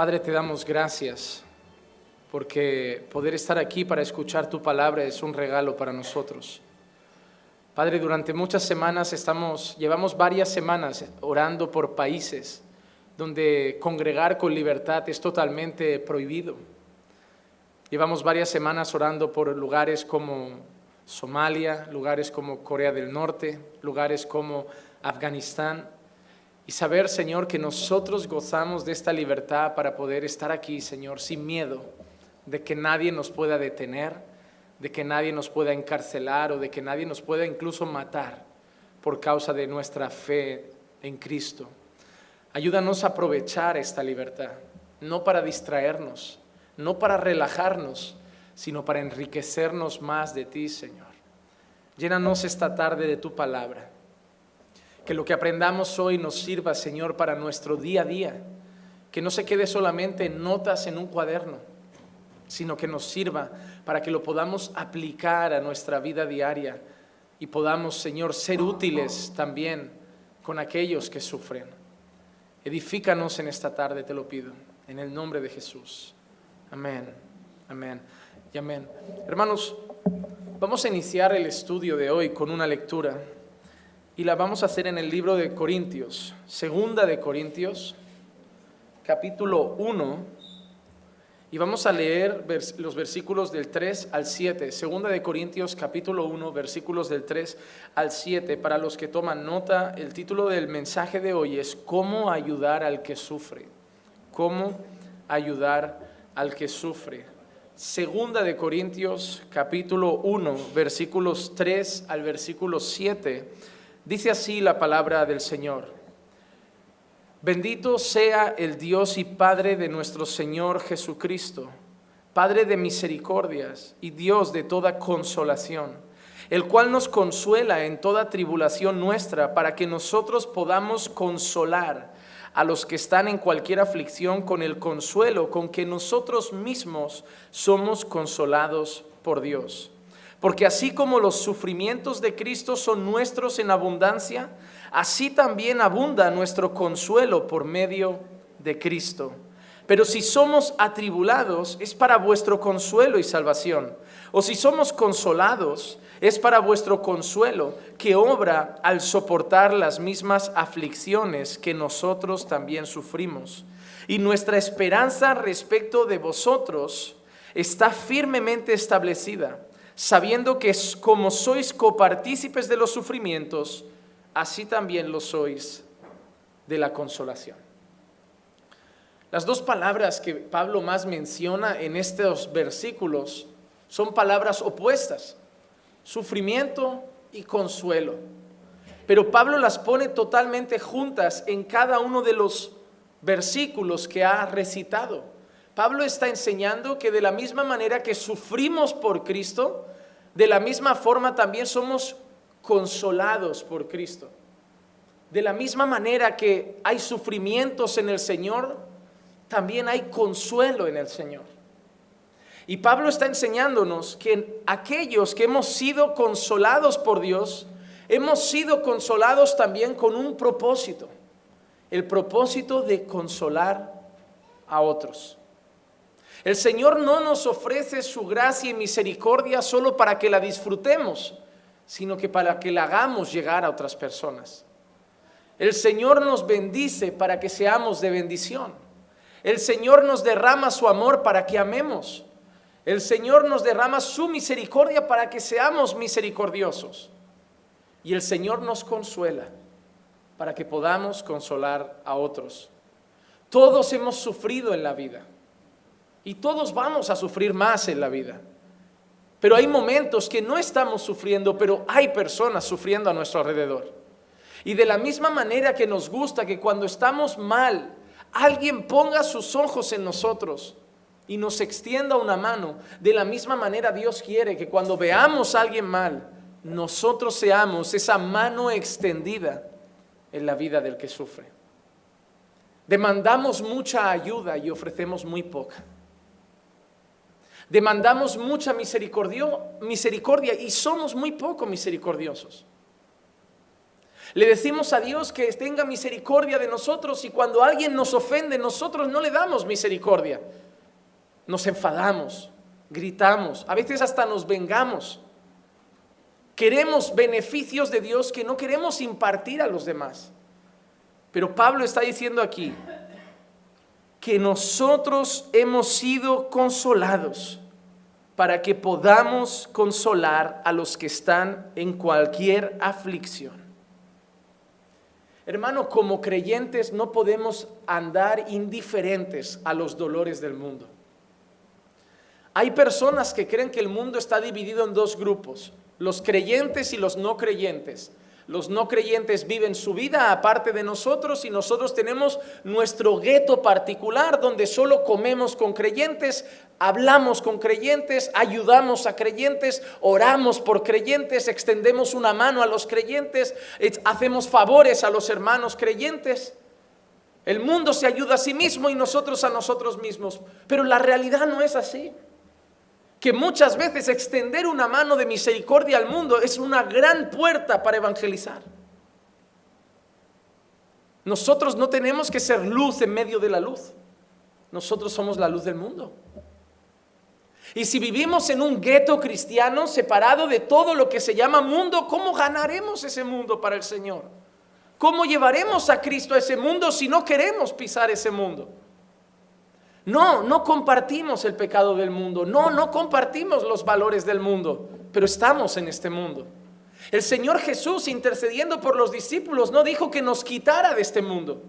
Padre, te damos gracias porque poder estar aquí para escuchar tu palabra es un regalo para nosotros. Padre, durante muchas semanas estamos, llevamos varias semanas orando por países donde congregar con libertad es totalmente prohibido. Llevamos varias semanas orando por lugares como Somalia, lugares como Corea del Norte, lugares como Afganistán. Y saber, Señor, que nosotros gozamos de esta libertad para poder estar aquí, Señor, sin miedo de que nadie nos pueda detener, de que nadie nos pueda encarcelar o de que nadie nos pueda incluso matar por causa de nuestra fe en Cristo. Ayúdanos a aprovechar esta libertad, no para distraernos, no para relajarnos, sino para enriquecernos más de ti, Señor. Llénanos esta tarde de tu palabra. Que lo que aprendamos hoy nos sirva, Señor, para nuestro día a día. Que no se quede solamente en notas en un cuaderno, sino que nos sirva para que lo podamos aplicar a nuestra vida diaria y podamos, Señor, ser útiles también con aquellos que sufren. Edifícanos en esta tarde, te lo pido, en el nombre de Jesús. Amén, amén y amén. Hermanos, vamos a iniciar el estudio de hoy con una lectura y la vamos a hacer en el libro de Corintios, segunda de Corintios, capítulo 1 y vamos a leer los versículos del 3 al 7, segunda de Corintios capítulo 1, versículos del 3 al 7. Para los que toman nota, el título del mensaje de hoy es ¿Cómo ayudar al que sufre? ¿Cómo ayudar al que sufre? Segunda de Corintios capítulo 1, versículos 3 al versículo 7. Dice así la palabra del Señor. Bendito sea el Dios y Padre de nuestro Señor Jesucristo, Padre de misericordias y Dios de toda consolación, el cual nos consuela en toda tribulación nuestra, para que nosotros podamos consolar a los que están en cualquier aflicción con el consuelo con que nosotros mismos somos consolados por Dios. Porque así como los sufrimientos de Cristo son nuestros en abundancia, así también abunda nuestro consuelo por medio de Cristo. Pero si somos atribulados, es para vuestro consuelo y salvación. O si somos consolados, es para vuestro consuelo, que obra al soportar las mismas aflicciones que nosotros también sufrimos. Y nuestra esperanza respecto de vosotros está firmemente establecida sabiendo que como sois copartícipes de los sufrimientos, así también lo sois de la consolación. Las dos palabras que Pablo más menciona en estos versículos son palabras opuestas, sufrimiento y consuelo. Pero Pablo las pone totalmente juntas en cada uno de los versículos que ha recitado. Pablo está enseñando que de la misma manera que sufrimos por Cristo, de la misma forma también somos consolados por Cristo. De la misma manera que hay sufrimientos en el Señor, también hay consuelo en el Señor. Y Pablo está enseñándonos que aquellos que hemos sido consolados por Dios, hemos sido consolados también con un propósito, el propósito de consolar a otros. El Señor no nos ofrece su gracia y misericordia solo para que la disfrutemos, sino que para que la hagamos llegar a otras personas. El Señor nos bendice para que seamos de bendición. El Señor nos derrama su amor para que amemos. El Señor nos derrama su misericordia para que seamos misericordiosos. Y el Señor nos consuela para que podamos consolar a otros. Todos hemos sufrido en la vida. Y todos vamos a sufrir más en la vida. Pero hay momentos que no estamos sufriendo, pero hay personas sufriendo a nuestro alrededor. Y de la misma manera que nos gusta que cuando estamos mal, alguien ponga sus ojos en nosotros y nos extienda una mano, de la misma manera Dios quiere que cuando veamos a alguien mal, nosotros seamos esa mano extendida en la vida del que sufre. Demandamos mucha ayuda y ofrecemos muy poca. Demandamos mucha misericordia, y somos muy poco misericordiosos. Le decimos a Dios que tenga misericordia de nosotros y cuando alguien nos ofende, nosotros no le damos misericordia. Nos enfadamos, gritamos, a veces hasta nos vengamos. Queremos beneficios de Dios que no queremos impartir a los demás. Pero Pablo está diciendo aquí que nosotros hemos sido consolados para que podamos consolar a los que están en cualquier aflicción. Hermano, como creyentes no podemos andar indiferentes a los dolores del mundo. Hay personas que creen que el mundo está dividido en dos grupos, los creyentes y los no creyentes. Los no creyentes viven su vida aparte de nosotros y nosotros tenemos nuestro gueto particular donde solo comemos con creyentes, hablamos con creyentes, ayudamos a creyentes, oramos por creyentes, extendemos una mano a los creyentes, hacemos favores a los hermanos creyentes. El mundo se ayuda a sí mismo y nosotros a nosotros mismos, pero la realidad no es así que muchas veces extender una mano de misericordia al mundo es una gran puerta para evangelizar. Nosotros no tenemos que ser luz en medio de la luz. Nosotros somos la luz del mundo. Y si vivimos en un gueto cristiano separado de todo lo que se llama mundo, ¿cómo ganaremos ese mundo para el Señor? ¿Cómo llevaremos a Cristo a ese mundo si no queremos pisar ese mundo? No, no compartimos el pecado del mundo, no, no compartimos los valores del mundo, pero estamos en este mundo. El Señor Jesús intercediendo por los discípulos no dijo que nos quitara de este mundo.